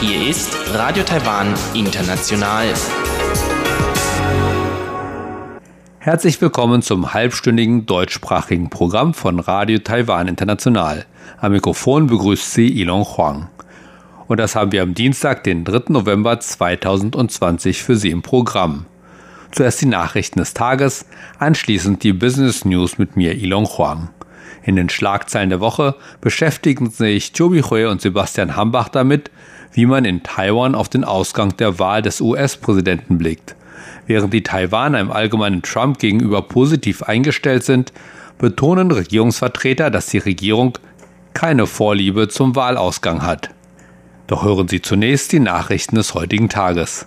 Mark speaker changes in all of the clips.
Speaker 1: Hier ist Radio Taiwan International. Herzlich willkommen zum halbstündigen deutschsprachigen Programm von Radio Taiwan International. Am Mikrofon begrüßt Sie Ilon Huang. Und das haben wir am Dienstag, den 3. November 2020 für Sie im Programm. Zuerst die Nachrichten des Tages, anschließend die Business News mit mir, Ilon Huang. In den Schlagzeilen der Woche beschäftigen sich Joby Hui und Sebastian Hambach damit, wie man in Taiwan auf den Ausgang der Wahl des US-Präsidenten blickt. Während die Taiwaner im allgemeinen Trump gegenüber positiv eingestellt sind, betonen Regierungsvertreter, dass die Regierung keine Vorliebe zum Wahlausgang hat. Doch hören Sie zunächst die Nachrichten des heutigen Tages.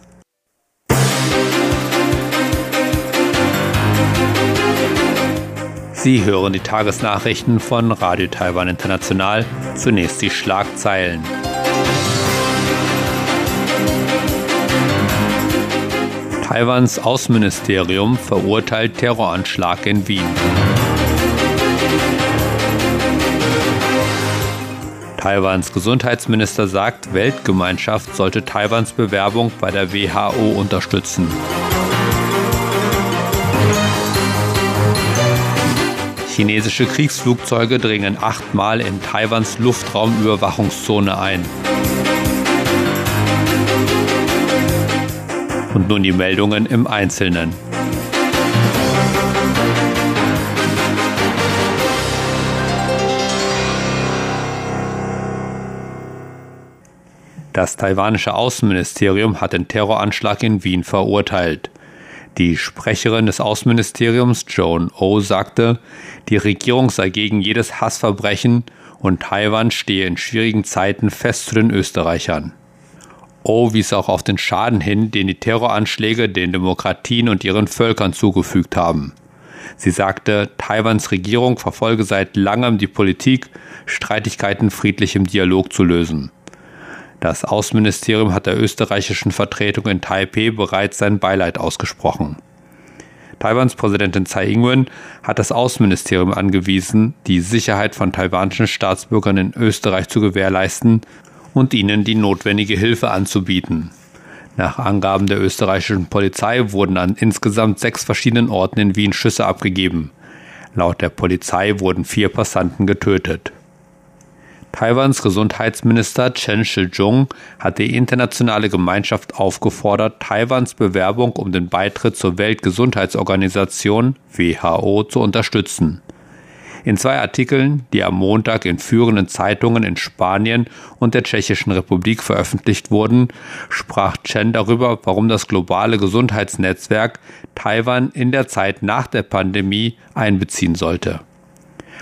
Speaker 1: Sie hören die Tagesnachrichten von Radio Taiwan International. Zunächst die Schlagzeilen. Taiwans Außenministerium verurteilt Terroranschlag in Wien. Taiwans Gesundheitsminister sagt, Weltgemeinschaft sollte Taiwans Bewerbung bei der WHO unterstützen. Chinesische Kriegsflugzeuge dringen achtmal in Taiwans Luftraumüberwachungszone ein. Und nun die Meldungen im Einzelnen. Das taiwanische Außenministerium hat den Terroranschlag in Wien verurteilt. Die Sprecherin des Außenministeriums, Joan O, sagte, die Regierung sei gegen jedes Hassverbrechen und Taiwan stehe in schwierigen Zeiten fest zu den Österreichern. O wies auch auf den Schaden hin, den die Terroranschläge den Demokratien und ihren Völkern zugefügt haben. Sie sagte, Taiwans Regierung verfolge seit langem die Politik, Streitigkeiten friedlich im Dialog zu lösen. Das Außenministerium hat der österreichischen Vertretung in Taipeh bereits sein Beileid ausgesprochen. Taiwans Präsidentin Tsai Ing-wen hat das Außenministerium angewiesen, die Sicherheit von taiwanischen Staatsbürgern in Österreich zu gewährleisten und ihnen die notwendige Hilfe anzubieten. Nach Angaben der österreichischen Polizei wurden an insgesamt sechs verschiedenen Orten in Wien Schüsse abgegeben. Laut der Polizei wurden vier Passanten getötet. Taiwans Gesundheitsminister Chen Shih-chung hat die internationale Gemeinschaft aufgefordert, Taiwans Bewerbung um den Beitritt zur Weltgesundheitsorganisation WHO zu unterstützen. In zwei Artikeln, die am Montag in führenden Zeitungen in Spanien und der Tschechischen Republik veröffentlicht wurden, sprach Chen darüber, warum das globale Gesundheitsnetzwerk Taiwan in der Zeit nach der Pandemie einbeziehen sollte.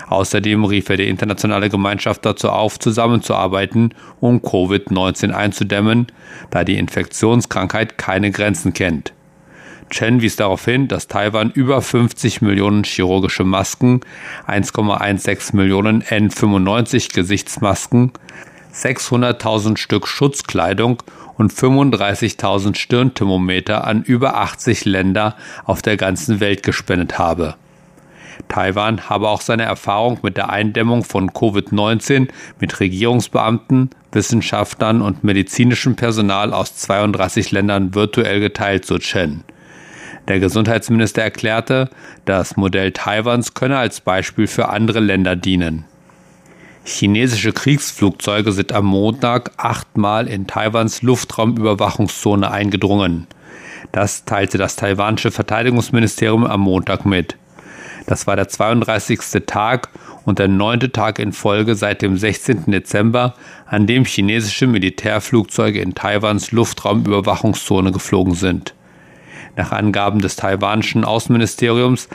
Speaker 1: Außerdem rief er die internationale Gemeinschaft dazu auf, zusammenzuarbeiten, um Covid-19 einzudämmen, da die Infektionskrankheit keine Grenzen kennt. Chen wies darauf hin, dass Taiwan über 50 Millionen chirurgische Masken, 1,16 Millionen N95 Gesichtsmasken, 600.000 Stück Schutzkleidung und 35.000 Stirnthermometer an über 80 Länder auf der ganzen Welt gespendet habe. Taiwan habe auch seine Erfahrung mit der Eindämmung von Covid-19 mit Regierungsbeamten, Wissenschaftlern und medizinischem Personal aus 32 Ländern virtuell geteilt, so Chen. Der Gesundheitsminister erklärte, das Modell Taiwans könne als Beispiel für andere Länder dienen. Chinesische Kriegsflugzeuge sind am Montag achtmal in Taiwans Luftraumüberwachungszone eingedrungen. Das teilte das taiwanische Verteidigungsministerium am Montag mit. Das war der 32. Tag und der neunte Tag in Folge seit dem 16. Dezember, an dem chinesische Militärflugzeuge in Taiwans Luftraumüberwachungszone geflogen sind. Nach Angaben des taiwanischen Außenministeriums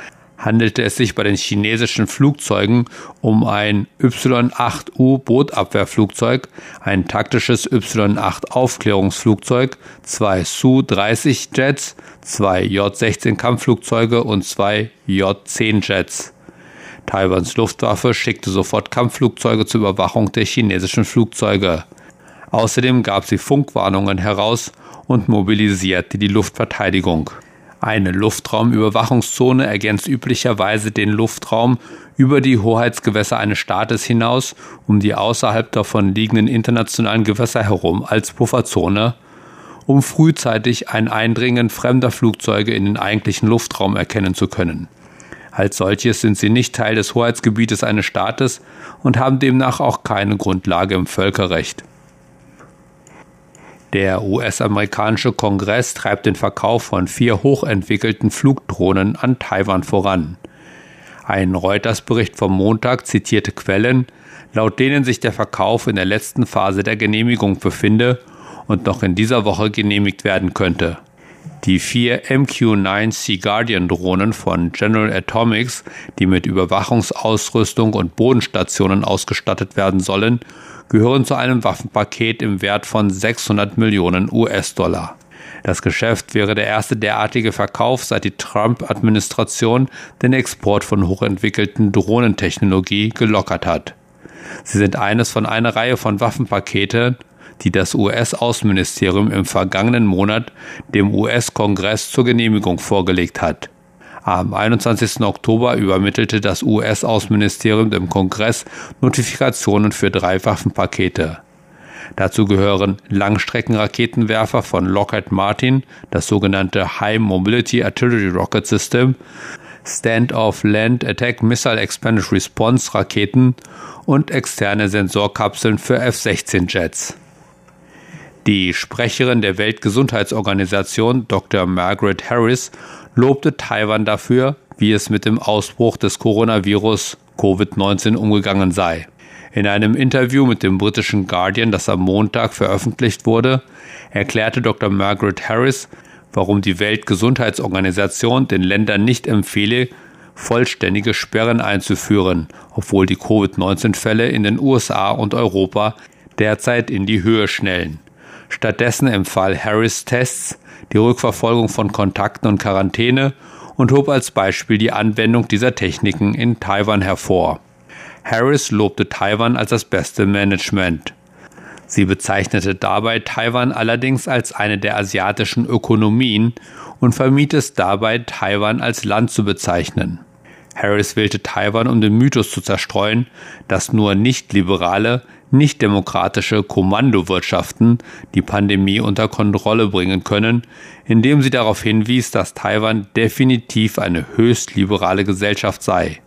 Speaker 1: handelte es sich bei den chinesischen Flugzeugen um ein Y-8U Bootabwehrflugzeug, ein taktisches Y-8 Aufklärungsflugzeug, zwei Su-30 Jets, zwei J-16 Kampfflugzeuge und zwei J-10 Jets. Taiwans Luftwaffe schickte sofort Kampfflugzeuge zur Überwachung der chinesischen Flugzeuge. Außerdem gab sie Funkwarnungen heraus und mobilisierte die Luftverteidigung. Eine Luftraumüberwachungszone ergänzt üblicherweise den Luftraum über die Hoheitsgewässer eines Staates hinaus, um die außerhalb davon liegenden internationalen Gewässer herum als Pufferzone, um frühzeitig ein Eindringen fremder Flugzeuge in den eigentlichen Luftraum erkennen zu können. Als solches sind sie nicht Teil des Hoheitsgebietes eines Staates und haben demnach auch keine Grundlage im Völkerrecht. Der US-amerikanische Kongress treibt den Verkauf von vier hochentwickelten Flugdrohnen an Taiwan voran. Ein Reuters-Bericht vom Montag zitierte Quellen, laut denen sich der Verkauf in der letzten Phase der Genehmigung befinde und noch in dieser Woche genehmigt werden könnte. Die vier MQ-9 Sea Guardian Drohnen von General Atomics, die mit Überwachungsausrüstung und Bodenstationen ausgestattet werden sollen, gehören zu einem Waffenpaket im Wert von 600 Millionen US-Dollar. Das Geschäft wäre der erste derartige Verkauf seit die Trump-Administration den Export von hochentwickelten Drohnentechnologie gelockert hat. Sie sind eines von einer Reihe von Waffenpaketen, die das US-Außenministerium im vergangenen Monat dem US-Kongress zur Genehmigung vorgelegt hat. Am 21. Oktober übermittelte das US-Außenministerium dem Kongress Notifikationen für drei Waffenpakete. Dazu gehören Langstreckenraketenwerfer von Lockheed Martin, das sogenannte High Mobility Artillery Rocket System, Stand-off Land Attack Missile Expanded Response Raketen und externe Sensorkapseln für F-16 Jets. Die Sprecherin der Weltgesundheitsorganisation Dr. Margaret Harris lobte Taiwan dafür, wie es mit dem Ausbruch des Coronavirus Covid-19 umgegangen sei. In einem Interview mit dem britischen Guardian, das am Montag veröffentlicht wurde, erklärte Dr. Margaret Harris, warum die Weltgesundheitsorganisation den Ländern nicht empfehle, vollständige Sperren einzuführen, obwohl die Covid-19-Fälle in den USA und Europa derzeit in die Höhe schnellen. Stattdessen empfahl Harris Tests, die Rückverfolgung von Kontakten und Quarantäne und hob als Beispiel die Anwendung dieser Techniken in Taiwan hervor. Harris lobte Taiwan als das beste Management. Sie bezeichnete dabei Taiwan allerdings als eine der asiatischen Ökonomien und vermied es dabei, Taiwan als Land zu bezeichnen. Harris wählte Taiwan, um den Mythos zu zerstreuen, dass nur nicht-liberale, nicht-demokratische Kommandowirtschaften die Pandemie unter Kontrolle bringen können, indem sie darauf hinwies, dass Taiwan definitiv eine höchst liberale Gesellschaft sei.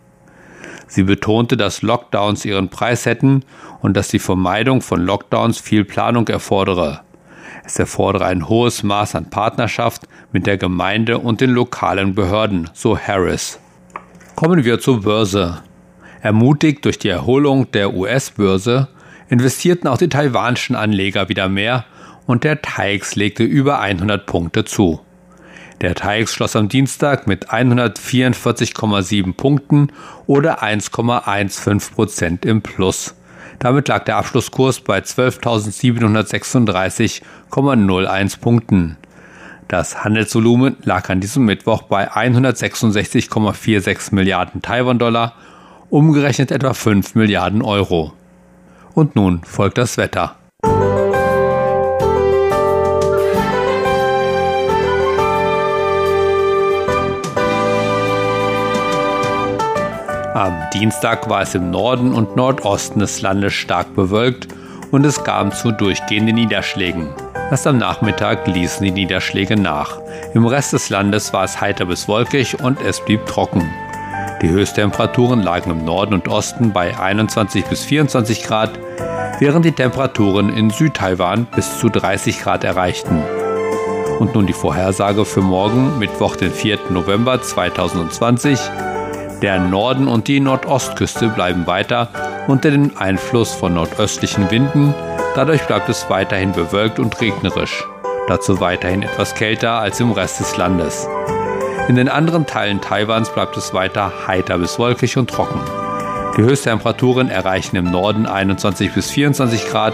Speaker 1: Sie betonte, dass Lockdowns ihren Preis hätten und dass die Vermeidung von Lockdowns viel Planung erfordere. Es erfordere ein hohes Maß an Partnerschaft mit der Gemeinde und den lokalen Behörden, so Harris. Kommen wir zur Börse. Ermutigt durch die Erholung der US-Börse investierten auch die taiwanischen Anleger wieder mehr und der TAIX legte über 100 Punkte zu. Der TAIX schloss am Dienstag mit 144,7 Punkten oder 1,15 Prozent im Plus. Damit lag der Abschlusskurs bei 12.736,01 Punkten. Das Handelsvolumen lag an diesem Mittwoch bei 166,46 Milliarden Taiwan-Dollar, umgerechnet etwa 5 Milliarden Euro. Und nun folgt das Wetter. Am Dienstag war es im Norden und Nordosten des Landes stark bewölkt und es kam zu durchgehenden Niederschlägen. Erst am Nachmittag ließen die Niederschläge nach. Im Rest des Landes war es heiter bis wolkig und es blieb trocken. Die Höchsttemperaturen lagen im Norden und Osten bei 21 bis 24 Grad, während die Temperaturen in Südtaiwan bis zu 30 Grad erreichten. Und nun die Vorhersage für morgen, Mittwoch, den 4. November 2020. Der Norden und die Nordostküste bleiben weiter unter dem Einfluss von nordöstlichen Winden Dadurch bleibt es weiterhin bewölkt und regnerisch, dazu weiterhin etwas kälter als im Rest des Landes. In den anderen Teilen Taiwans bleibt es weiter heiter bis wolkig und trocken. Die Höchsttemperaturen erreichen im Norden 21 bis 24 Grad,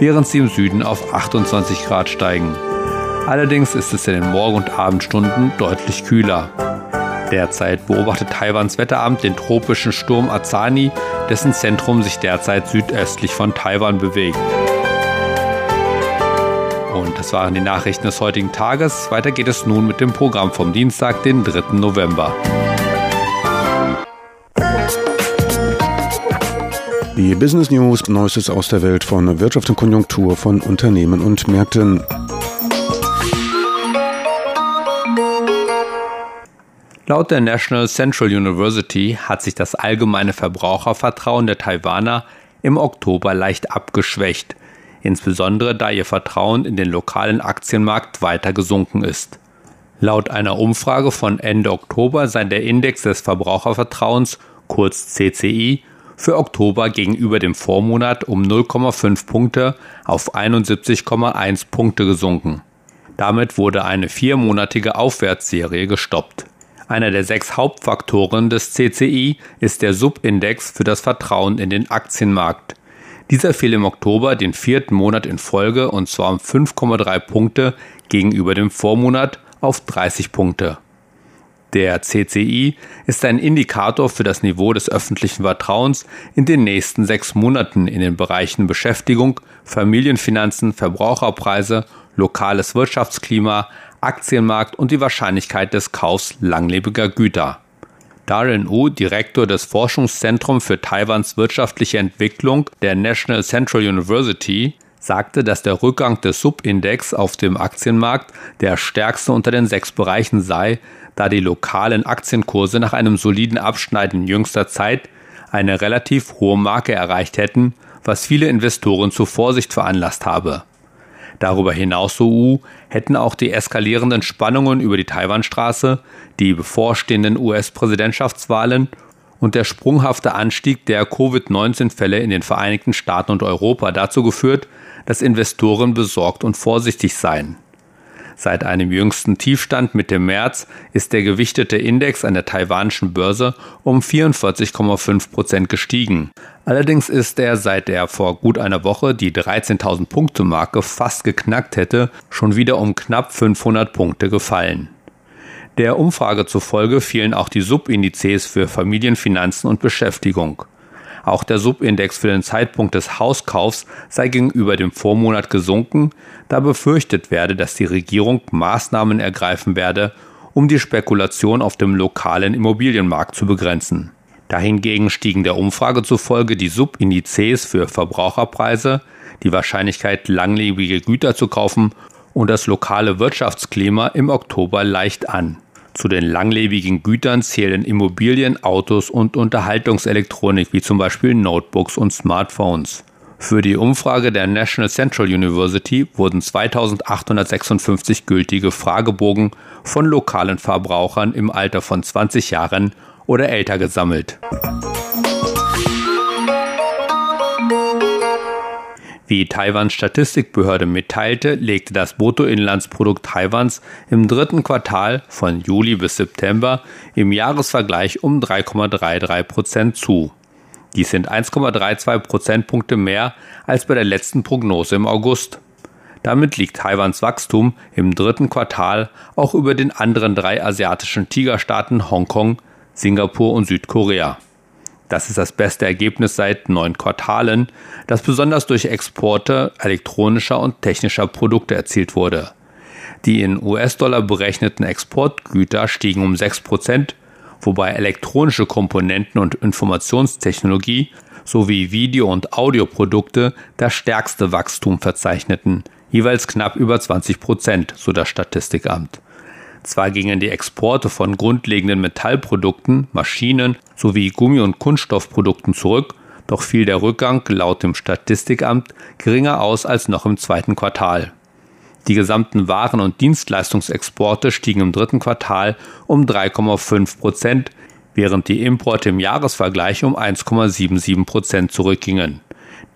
Speaker 1: während sie im Süden auf 28 Grad steigen. Allerdings ist es in den Morgen- und Abendstunden deutlich kühler. Derzeit beobachtet Taiwans Wetteramt den tropischen Sturm Azani, dessen Zentrum sich derzeit südöstlich von Taiwan bewegt. Und das waren die Nachrichten des heutigen Tages. Weiter geht es nun mit dem Programm vom Dienstag, den 3. November.
Speaker 2: Die Business News, Neuestes aus der Welt von Wirtschaft und Konjunktur von Unternehmen und Märkten.
Speaker 1: Laut der National Central University hat sich das allgemeine Verbrauchervertrauen der Taiwaner im Oktober leicht abgeschwächt, insbesondere da ihr Vertrauen in den lokalen Aktienmarkt weiter gesunken ist. Laut einer Umfrage von Ende Oktober sei der Index des Verbrauchervertrauens, kurz CCI, für Oktober gegenüber dem Vormonat um 0,5 Punkte auf 71,1 Punkte gesunken. Damit wurde eine viermonatige Aufwärtsserie gestoppt. Einer der sechs Hauptfaktoren des CCI ist der Subindex für das Vertrauen in den Aktienmarkt. Dieser fiel im Oktober den vierten Monat in Folge und zwar um 5,3 Punkte gegenüber dem Vormonat auf 30 Punkte. Der CCI ist ein Indikator für das Niveau des öffentlichen Vertrauens in den nächsten sechs Monaten in den Bereichen Beschäftigung, Familienfinanzen, Verbraucherpreise, lokales Wirtschaftsklima, Aktienmarkt und die Wahrscheinlichkeit des Kaufs langlebiger Güter. Darren Wu, Direktor des Forschungszentrums für Taiwans wirtschaftliche Entwicklung der National Central University, sagte, dass der Rückgang des Subindex auf dem Aktienmarkt der stärkste unter den sechs Bereichen sei, da die lokalen Aktienkurse nach einem soliden Abschneiden jüngster Zeit eine relativ hohe Marke erreicht hätten, was viele Investoren zur Vorsicht veranlasst habe. Darüber hinaus, so U, hätten auch die eskalierenden Spannungen über die Taiwanstraße, die bevorstehenden US-Präsidentschaftswahlen und der sprunghafte Anstieg der Covid-19-Fälle in den Vereinigten Staaten und Europa dazu geführt, dass Investoren besorgt und vorsichtig seien. Seit einem jüngsten Tiefstand Mitte März ist der gewichtete Index an der taiwanischen Börse um 44,5 Prozent gestiegen. Allerdings ist er, seit er vor gut einer Woche die 13.000 Punkte Marke fast geknackt hätte, schon wieder um knapp 500 Punkte gefallen. Der Umfrage zufolge fielen auch die Subindizes für Familienfinanzen und Beschäftigung. Auch der Subindex für den Zeitpunkt des Hauskaufs sei gegenüber dem Vormonat gesunken, da befürchtet werde, dass die Regierung Maßnahmen ergreifen werde, um die Spekulation auf dem lokalen Immobilienmarkt zu begrenzen. Dahingegen stiegen der Umfrage zufolge die Subindizes für Verbraucherpreise, die Wahrscheinlichkeit, langlebige Güter zu kaufen und das lokale Wirtschaftsklima im Oktober leicht an. Zu den langlebigen Gütern zählen Immobilien, Autos und Unterhaltungselektronik wie zum Beispiel Notebooks und Smartphones. Für die Umfrage der National Central University wurden 2856 gültige Fragebogen von lokalen Verbrauchern im Alter von 20 Jahren oder älter gesammelt. Wie Taiwans Statistikbehörde mitteilte, legte das Bruttoinlandsprodukt Taiwans im dritten Quartal von Juli bis September im Jahresvergleich um 3,33 Prozent zu. Dies sind 1,32 Prozentpunkte mehr als bei der letzten Prognose im August. Damit liegt Taiwans Wachstum im dritten Quartal auch über den anderen drei asiatischen Tigerstaaten Hongkong, Singapur und Südkorea. Das ist das beste Ergebnis seit neun Quartalen, das besonders durch Exporte elektronischer und technischer Produkte erzielt wurde. Die in US-Dollar berechneten Exportgüter stiegen um 6 Prozent, wobei elektronische Komponenten und Informationstechnologie sowie Video- und Audioprodukte das stärkste Wachstum verzeichneten, jeweils knapp über 20 Prozent, so das Statistikamt. Zwar gingen die Exporte von grundlegenden Metallprodukten, Maschinen sowie Gummi- und Kunststoffprodukten zurück, doch fiel der Rückgang laut dem Statistikamt geringer aus als noch im zweiten Quartal. Die gesamten Waren- und Dienstleistungsexporte stiegen im dritten Quartal um 3,5 Prozent, während die Importe im Jahresvergleich um 1,77 Prozent zurückgingen.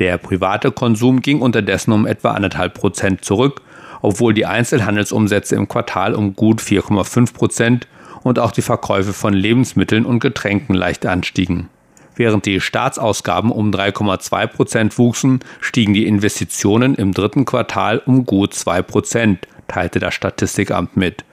Speaker 1: Der private Konsum ging unterdessen um etwa 1,5 Prozent zurück obwohl die Einzelhandelsumsätze im Quartal um gut 4,5 Prozent und auch die Verkäufe von Lebensmitteln und Getränken leicht anstiegen. Während die Staatsausgaben um 3,2 Prozent wuchsen, stiegen die Investitionen im dritten Quartal um gut 2 Prozent, teilte das Statistikamt mit.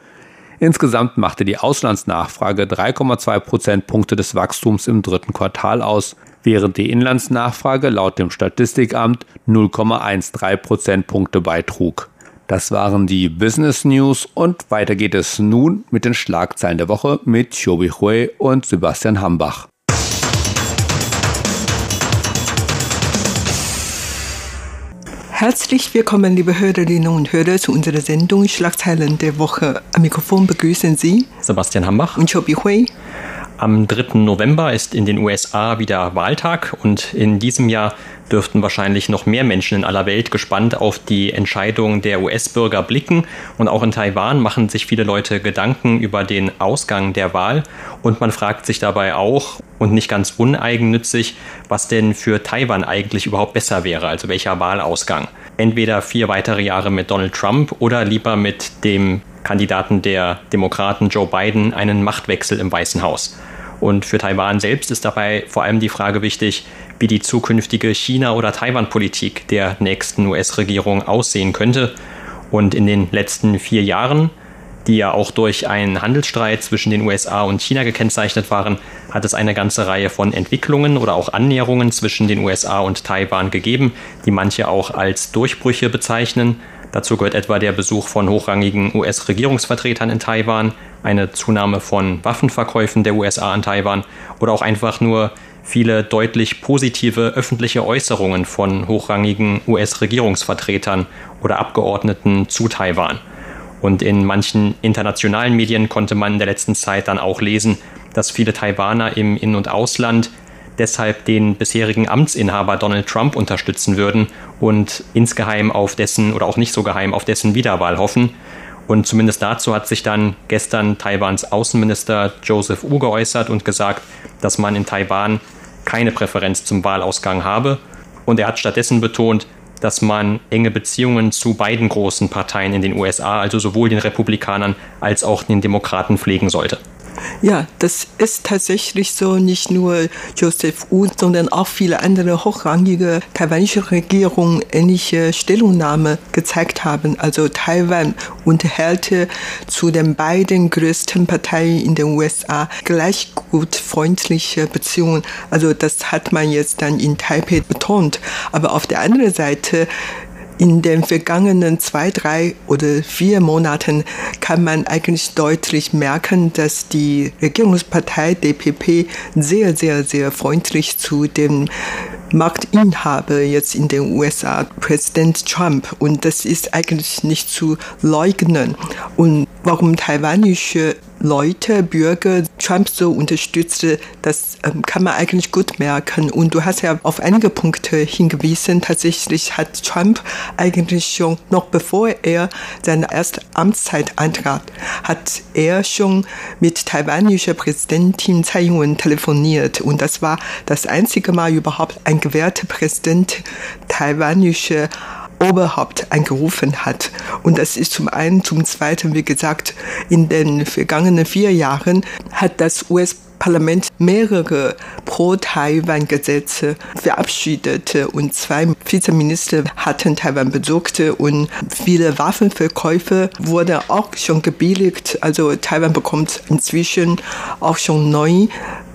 Speaker 1: Insgesamt machte die Auslandsnachfrage 3,2 Prozentpunkte des Wachstums im dritten Quartal aus, während die Inlandsnachfrage laut dem Statistikamt 0,13 Prozentpunkte beitrug. Das waren die Business News und weiter geht es nun mit den Schlagzeilen der Woche mit Chobi Hui und Sebastian Hambach.
Speaker 3: Herzlich willkommen, liebe Hörerinnen und Hörer, zu unserer Sendung Schlagzeilen der Woche. Am Mikrofon begrüßen Sie
Speaker 4: Sebastian Hambach
Speaker 3: und Chobi Hui.
Speaker 4: Am 3. November ist in den USA wieder Wahltag und in diesem Jahr dürften wahrscheinlich noch mehr Menschen in aller Welt gespannt auf die Entscheidung der US-Bürger blicken. Und auch in Taiwan machen sich viele Leute Gedanken über den Ausgang der Wahl. Und man fragt sich dabei auch, und nicht ganz uneigennützig, was denn für Taiwan eigentlich überhaupt besser wäre, also welcher Wahlausgang. Entweder vier weitere Jahre mit Donald Trump oder lieber mit dem Kandidaten der Demokraten Joe Biden einen Machtwechsel im Weißen Haus. Und für Taiwan selbst ist dabei vor allem die Frage wichtig, wie die zukünftige China- oder Taiwan-Politik der nächsten US-Regierung aussehen könnte. Und in den letzten vier Jahren, die ja auch durch einen Handelsstreit zwischen den USA und China gekennzeichnet waren, hat es eine ganze Reihe von Entwicklungen oder auch Annäherungen zwischen den USA und Taiwan gegeben, die manche auch als Durchbrüche bezeichnen. Dazu gehört etwa der Besuch von hochrangigen US-Regierungsvertretern in Taiwan, eine Zunahme von Waffenverkäufen der USA an Taiwan oder auch einfach nur viele deutlich positive öffentliche Äußerungen von hochrangigen US-Regierungsvertretern oder Abgeordneten zu Taiwan. Und in manchen internationalen Medien konnte man in der letzten Zeit dann auch lesen, dass viele Taiwaner im In- und Ausland deshalb den bisherigen Amtsinhaber Donald Trump unterstützen würden und insgeheim auf dessen oder auch nicht so geheim auf dessen Wiederwahl hoffen. Und zumindest dazu hat sich dann gestern Taiwans Außenminister Joseph Wu geäußert und gesagt, dass man in Taiwan keine Präferenz zum Wahlausgang habe. Und er hat stattdessen betont, dass man enge Beziehungen zu beiden großen Parteien in den USA, also sowohl den Republikanern als auch den Demokraten, pflegen sollte.
Speaker 3: Ja, das ist tatsächlich so, nicht nur Joseph Wu, sondern auch viele andere hochrangige taiwanische Regierungen ähnliche Stellungnahme gezeigt haben. Also Taiwan unterhält zu den beiden größten Parteien in den USA gleich gut freundliche Beziehungen. Also das hat man jetzt dann in Taipei betont. Aber auf der anderen Seite in den vergangenen zwei, drei oder vier Monaten kann man eigentlich deutlich merken, dass die Regierungspartei DPP sehr, sehr, sehr freundlich zu dem Marktinhaber jetzt in den USA, Präsident Trump. Und das ist eigentlich nicht zu leugnen. Und warum taiwanische Leute, Bürger Trump so unterstützte, das ähm, kann man eigentlich gut merken. Und du hast ja auf einige Punkte hingewiesen. Tatsächlich hat Trump eigentlich schon, noch bevor er seine erste Amtszeit antrat, hat er schon mit taiwanischer Präsidentin Tsai Ing-wen telefoniert. Und das war das einzige Mal überhaupt ein gewährter Präsident taiwanische Oberhaupt eingerufen hat. Und das ist zum einen, zum zweiten, wie gesagt, in den vergangenen vier Jahren hat das US Parlament mehrere Pro-Taiwan-Gesetze verabschiedet und zwei Vizeminister hatten Taiwan besucht und viele Waffenverkäufe wurden auch schon gebilligt. Also Taiwan bekommt inzwischen auch schon neu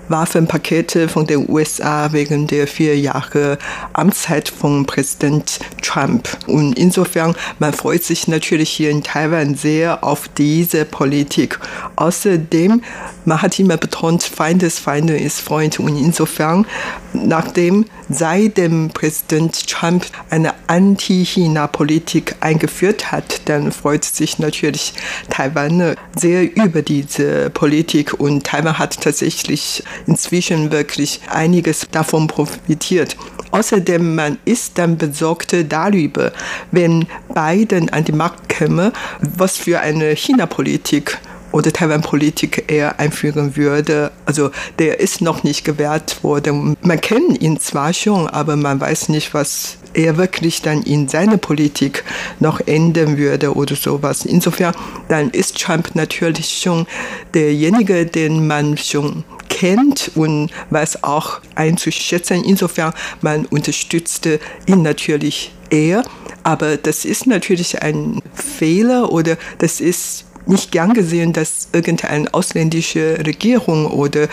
Speaker 3: Waffenpakete von den USA wegen der vier Jahre Amtszeit von Präsident Trump. Und insofern, man freut sich natürlich hier in Taiwan sehr auf diese Politik. Außerdem, man hat immer betont, Feindesfeinde ist Freund. Und insofern, nachdem seit dem Präsident Trump eine Anti-China-Politik eingeführt hat, dann freut sich natürlich Taiwan sehr über diese Politik und Taiwan hat tatsächlich inzwischen wirklich einiges davon profitiert. Außerdem man ist dann besorgt darüber, wenn Biden an die Macht käme, was für eine China-Politik oder Taiwan-Politik er einführen würde. Also der ist noch nicht gewährt worden. Man kennt ihn zwar schon, aber man weiß nicht, was er wirklich dann in seiner Politik noch ändern würde oder sowas. Insofern, dann ist Trump natürlich schon derjenige, den man schon kennt und weiß auch einzuschätzen. Insofern, man unterstützte ihn natürlich eher. Aber das ist natürlich ein Fehler oder das ist nicht gern gesehen, dass irgendeine ausländische Regierung oder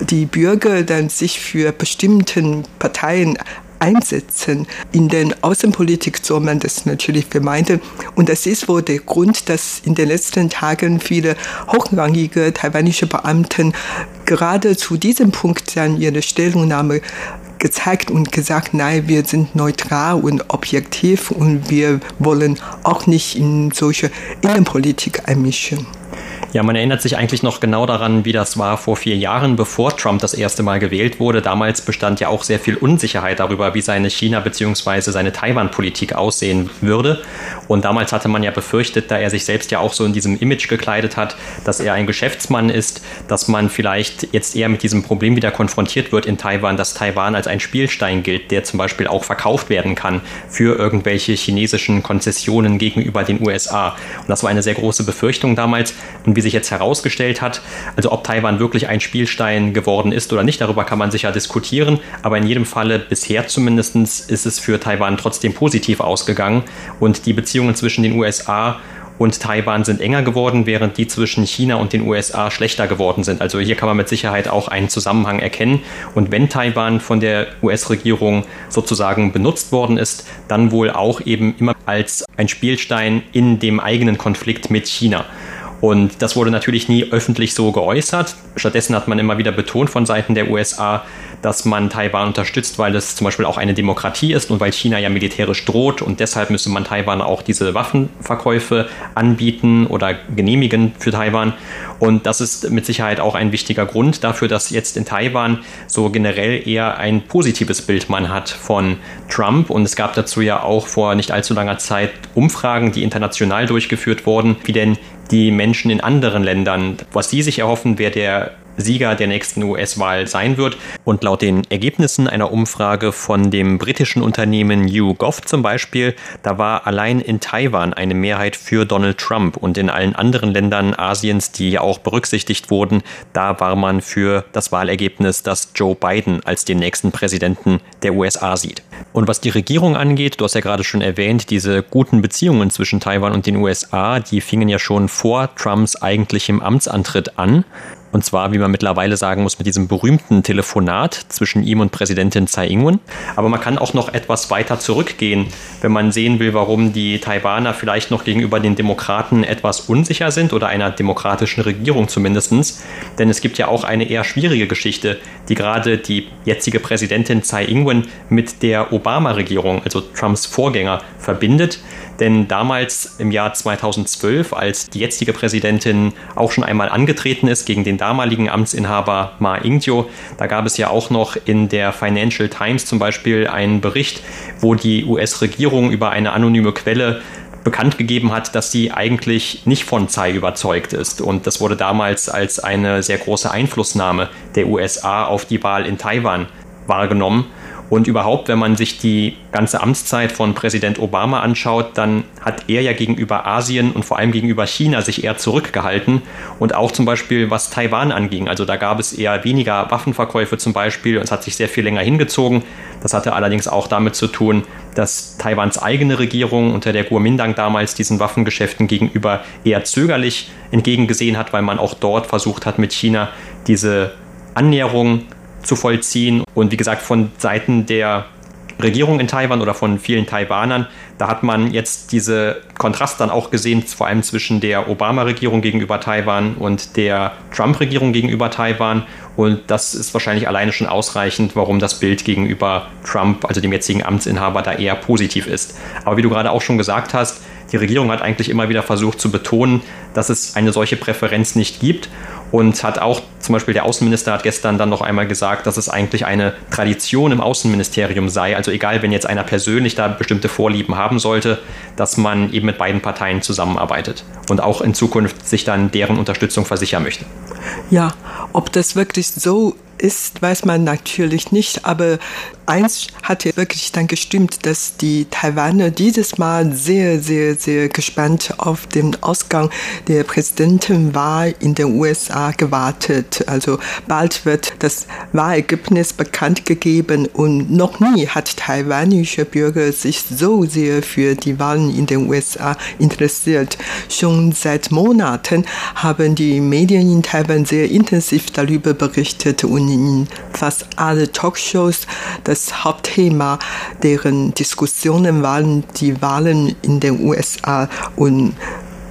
Speaker 3: die Bürger dann sich für bestimmten Parteien einsetzen. In der Außenpolitik soll man das natürlich vermeiden. Und das ist wohl der Grund, dass in den letzten Tagen viele hochrangige taiwanische Beamten gerade zu diesem Punkt dann ihre Stellungnahme gezeigt und gesagt, nein, wir sind neutral und objektiv und wir wollen auch nicht in solche Innenpolitik einmischen.
Speaker 4: Ja, man erinnert sich eigentlich noch genau daran, wie das war vor vier Jahren, bevor Trump das erste Mal gewählt wurde. Damals bestand ja auch sehr viel Unsicherheit darüber, wie seine China- bzw. seine Taiwan-Politik aussehen würde. Und damals hatte man ja befürchtet, da er sich selbst ja auch so in diesem Image gekleidet hat, dass er ein Geschäftsmann ist, dass man vielleicht jetzt eher mit diesem Problem wieder konfrontiert wird in Taiwan, dass Taiwan als ein Spielstein gilt, der zum Beispiel auch verkauft werden kann für irgendwelche chinesischen Konzessionen gegenüber den USA. Und das war eine sehr große Befürchtung damals. Und wie sich jetzt herausgestellt hat. Also ob Taiwan wirklich ein Spielstein geworden ist oder nicht, darüber kann man sicher diskutieren. Aber in jedem Falle bisher zumindest ist es für Taiwan trotzdem positiv ausgegangen. Und die Beziehungen zwischen den USA und Taiwan sind enger geworden, während die zwischen China und den USA schlechter geworden sind. Also hier kann man mit Sicherheit auch einen Zusammenhang erkennen. Und wenn Taiwan von der US-Regierung sozusagen benutzt worden ist, dann wohl auch eben immer als ein Spielstein in dem eigenen Konflikt mit China. Und das wurde natürlich nie öffentlich so geäußert. Stattdessen hat man immer wieder betont von Seiten der USA, dass man Taiwan unterstützt, weil es zum Beispiel auch eine Demokratie ist und weil China ja militärisch droht und deshalb müsse man Taiwan auch diese Waffenverkäufe anbieten oder genehmigen für Taiwan. Und das ist mit Sicherheit auch ein wichtiger Grund dafür, dass jetzt in Taiwan so generell eher ein positives Bild man hat von Trump. Und es gab dazu ja auch vor nicht allzu langer Zeit Umfragen, die international durchgeführt wurden, wie denn die Menschen in anderen Ländern, was sie sich erhoffen, wer der Sieger der nächsten US-Wahl sein wird. Und laut den Ergebnissen einer Umfrage von dem britischen Unternehmen YouGov zum Beispiel, da war allein in Taiwan eine Mehrheit für Donald Trump und in allen anderen Ländern Asiens, die ja auch berücksichtigt wurden, da war man für das Wahlergebnis, das Joe Biden als den nächsten Präsidenten der USA sieht. Und was die Regierung angeht, du hast ja gerade schon erwähnt, diese guten Beziehungen zwischen Taiwan und den USA, die fingen ja schon vor Trumps eigentlichem Amtsantritt an. Und zwar, wie man mittlerweile sagen muss, mit diesem berühmten Telefonat zwischen ihm und Präsidentin Tsai Ing-wen. Aber man kann auch noch etwas weiter zurückgehen, wenn man sehen will, warum die Taiwaner vielleicht noch gegenüber den Demokraten etwas unsicher sind oder einer demokratischen Regierung zumindest. Denn es gibt ja auch eine eher schwierige Geschichte, die gerade die jetzige Präsidentin Tsai Ing-wen mit der Obama-Regierung, also Trumps Vorgänger, verbindet. Denn damals im Jahr 2012, als die jetzige Präsidentin auch schon einmal angetreten ist gegen den damaligen Amtsinhaber Ma Ying-jeou, da gab es ja auch noch in der Financial Times zum Beispiel einen Bericht, wo die US-Regierung über eine anonyme Quelle bekannt gegeben hat, dass sie eigentlich nicht von Tsai überzeugt ist. Und das wurde damals als eine sehr große Einflussnahme der USA auf die Wahl in Taiwan wahrgenommen. Und überhaupt, wenn man sich die ganze Amtszeit von Präsident Obama anschaut, dann hat er ja gegenüber Asien und vor allem gegenüber China sich eher zurückgehalten. Und auch zum Beispiel, was Taiwan anging. Also da gab es eher weniger Waffenverkäufe zum Beispiel und es hat sich sehr viel länger hingezogen. Das hatte allerdings auch damit zu tun, dass Taiwans eigene Regierung unter der Kuomintang damals diesen Waffengeschäften gegenüber eher zögerlich entgegengesehen hat, weil man auch dort versucht hat, mit China diese Annäherung zu vollziehen. Und wie gesagt, von Seiten der Regierung in Taiwan oder von vielen Taiwanern, da hat man jetzt diese Kontrast dann auch gesehen, vor allem zwischen der Obama-Regierung gegenüber Taiwan und der Trump-Regierung gegenüber Taiwan. Und das ist wahrscheinlich alleine schon ausreichend, warum das Bild gegenüber Trump, also dem jetzigen Amtsinhaber, da eher positiv ist. Aber wie du gerade auch schon gesagt hast, die Regierung hat eigentlich immer wieder versucht zu betonen, dass es eine solche Präferenz nicht gibt und hat auch, zum Beispiel der Außenminister hat gestern dann noch einmal gesagt, dass es eigentlich eine Tradition im Außenministerium sei, also egal, wenn jetzt einer persönlich da bestimmte Vorlieben haben sollte, dass man eben mit beiden Parteien zusammenarbeitet und auch in Zukunft sich dann deren Unterstützung versichern möchte.
Speaker 3: Ja, ob das wirklich so ist, weiß man natürlich nicht, aber eins hatte wirklich dann gestimmt, dass die Taiwaner dieses Mal sehr, sehr, sehr gespannt auf den Ausgang der Präsidentenwahl in den USA gewartet. Also bald wird das Wahlergebnis bekannt gegeben und noch nie hat taiwanische Bürger sich so sehr für die Wahlen in den USA interessiert. Schon seit Monaten haben die Medien in Taiwan sehr intensiv darüber berichtet und in fast alle Talkshows, dass das Hauptthema deren Diskussionen waren die Wahlen in den USA und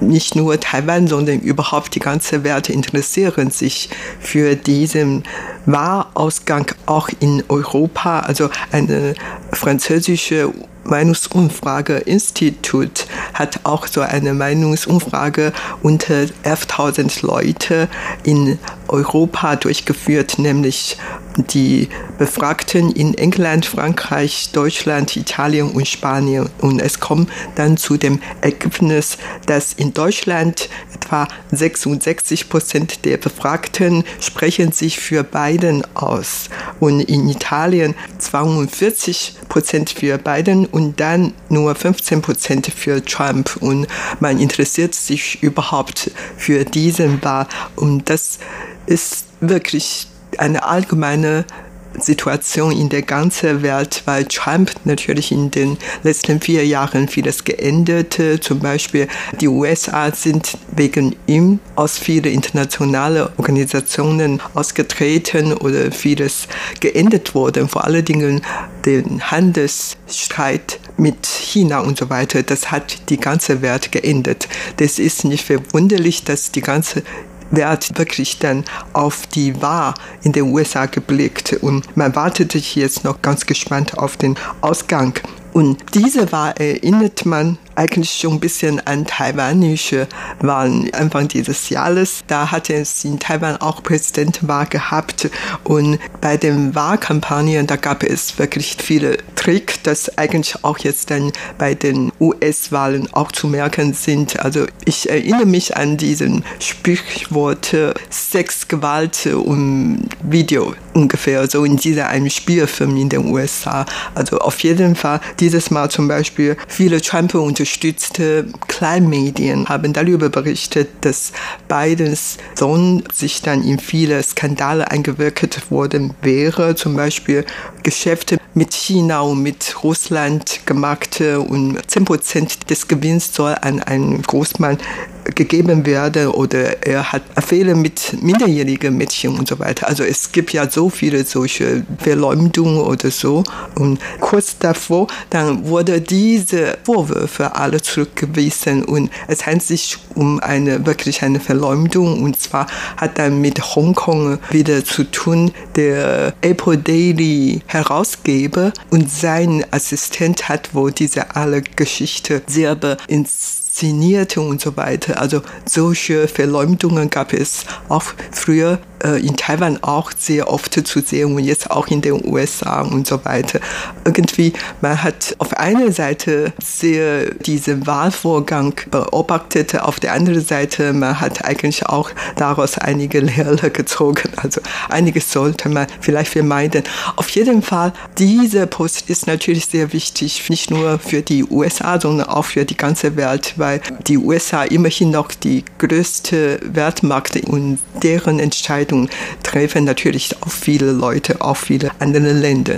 Speaker 3: nicht nur Taiwan, sondern überhaupt die ganze Welt interessieren sich für diesen Wahrausgang auch in Europa. Also eine französische Meinungsumfrage-Institut hat auch so eine Meinungsumfrage unter 11.000 Leute in Europa durchgeführt, nämlich die Befragten in England, Frankreich, Deutschland, Italien und Spanien. Und es kommt dann zu dem Ergebnis, dass in Deutschland etwa 66 Prozent der Befragten sprechen sich für Biden aus und in Italien 42 Prozent für Biden und dann nur 15 Prozent für Trump. Und man interessiert sich überhaupt für diesen Wahl. Und das ist wirklich eine allgemeine Situation in der ganzen Welt, weil Trump natürlich in den letzten vier Jahren vieles geänderte. Zum Beispiel die USA sind wegen ihm aus vielen internationalen Organisationen ausgetreten oder vieles geändert worden. Vor allen Dingen den Handelsstreit mit China und so weiter. Das hat die ganze Welt geändert. Das ist nicht verwunderlich, dass die ganze wird wirklich dann auf die Wahl in den USA geblickt und man wartet jetzt noch ganz gespannt auf den Ausgang. Und diese Wahl erinnert man eigentlich schon ein bisschen an taiwanische Wahlen Anfang dieses Jahres. Da hatte es in Taiwan auch Präsidentenwahl gehabt und bei den Wahlkampagnen, da gab es wirklich viele Tricks, das eigentlich auch jetzt dann bei den US-Wahlen auch zu merken sind. Also ich erinnere mich an diesen Sprichwort Sex, Gewalt und Video ungefähr so in dieser einem Spielfilm in den USA. Also auf jeden Fall dieses Mal zum Beispiel viele Trump unterstützte Kleinmedien haben darüber berichtet, dass Bidens Sohn sich dann in viele Skandale eingewirkt worden wäre, zum Beispiel Geschäfte mit China und mit Russland gemacht und 10 Prozent des Gewinns soll an einen Großmann gegeben werden oder er hat Affäre mit minderjährigen Mädchen und so weiter. Also es gibt ja so viele solche Verleumdungen oder so. Und kurz davor, dann wurde diese Vorwürfe alle zurückgewiesen und es handelt sich um eine wirklich eine Verleumdung und zwar hat dann mit Hongkong wieder zu tun. Der Apple Daily Herausgeber und sein Assistent hat wohl diese alle Geschichte selber ins inszenierte und so weiter. Also solche Verleumdungen gab es auch früher in Taiwan auch sehr oft zu sehen und jetzt auch in den USA und so weiter. Irgendwie, man hat auf einer Seite sehr diesen Wahlvorgang beobachtet, auf der anderen Seite, man hat eigentlich auch daraus einige Lehre gezogen. Also einiges sollte man vielleicht vermeiden. Auf jeden Fall, dieser Post ist natürlich sehr wichtig, nicht nur für die USA, sondern auch für die ganze Welt, weil die USA immerhin noch die größte Weltmarkt und deren Entscheidung Entscheidungen treffen natürlich auch viele Leute, auch viele andere Länder.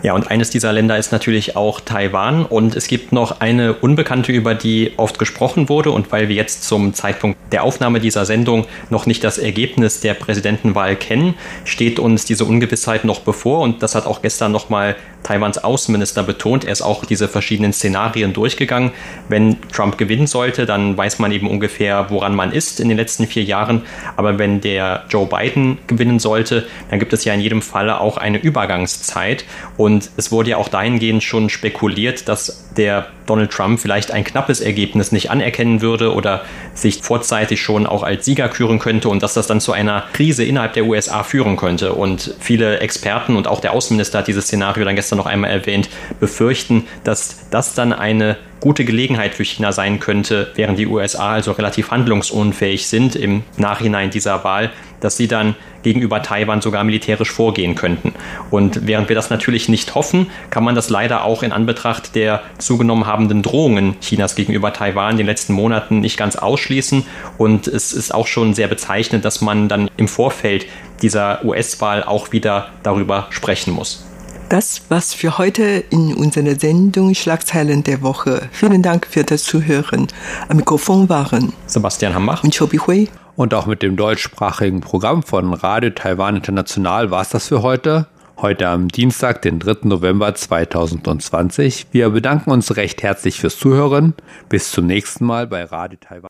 Speaker 4: Ja, und eines dieser Länder ist natürlich auch Taiwan. Und es gibt noch eine Unbekannte, über die oft gesprochen wurde. Und weil wir jetzt zum Zeitpunkt der Aufnahme dieser Sendung noch nicht das Ergebnis der Präsidentenwahl kennen, steht uns diese Ungewissheit noch bevor. Und das hat auch gestern nochmal Taiwans Außenminister betont. Er ist auch diese verschiedenen Szenarien durchgegangen. Wenn Trump gewinnen sollte, dann weiß man eben ungefähr, woran man ist in den letzten vier Jahren. Aber wenn der Joe Biden gewinnen sollte, dann gibt es ja in jedem Falle auch eine Übergangszeit. Und und es wurde ja auch dahingehend schon spekuliert, dass der Donald Trump vielleicht ein knappes Ergebnis nicht anerkennen würde oder sich vorzeitig schon auch als Sieger küren könnte und dass das dann zu einer Krise innerhalb der USA führen könnte. Und viele Experten und auch der Außenminister hat dieses Szenario dann gestern noch einmal erwähnt, befürchten, dass das dann eine gute Gelegenheit für China sein könnte, während die USA also relativ handlungsunfähig sind im Nachhinein dieser Wahl, dass sie dann gegenüber Taiwan sogar militärisch vorgehen könnten. Und während wir das natürlich nicht hoffen, kann man das leider auch in Anbetracht der zugenommen habenden Drohungen Chinas gegenüber Taiwan in den letzten Monaten nicht ganz ausschließen. Und es ist auch schon sehr bezeichnend, dass man dann im Vorfeld dieser US-Wahl auch wieder darüber sprechen muss.
Speaker 3: Das was für heute in unserer Sendung Schlagzeilen der Woche. Vielen Dank für das Zuhören. Am Mikrofon waren
Speaker 4: Sebastian Hambach
Speaker 3: und Chobi Hui.
Speaker 1: Und auch mit dem deutschsprachigen Programm von Radio Taiwan International war es das für heute. Heute am Dienstag, den 3. November 2020. Wir bedanken uns recht herzlich fürs Zuhören. Bis zum nächsten Mal bei Radio Taiwan.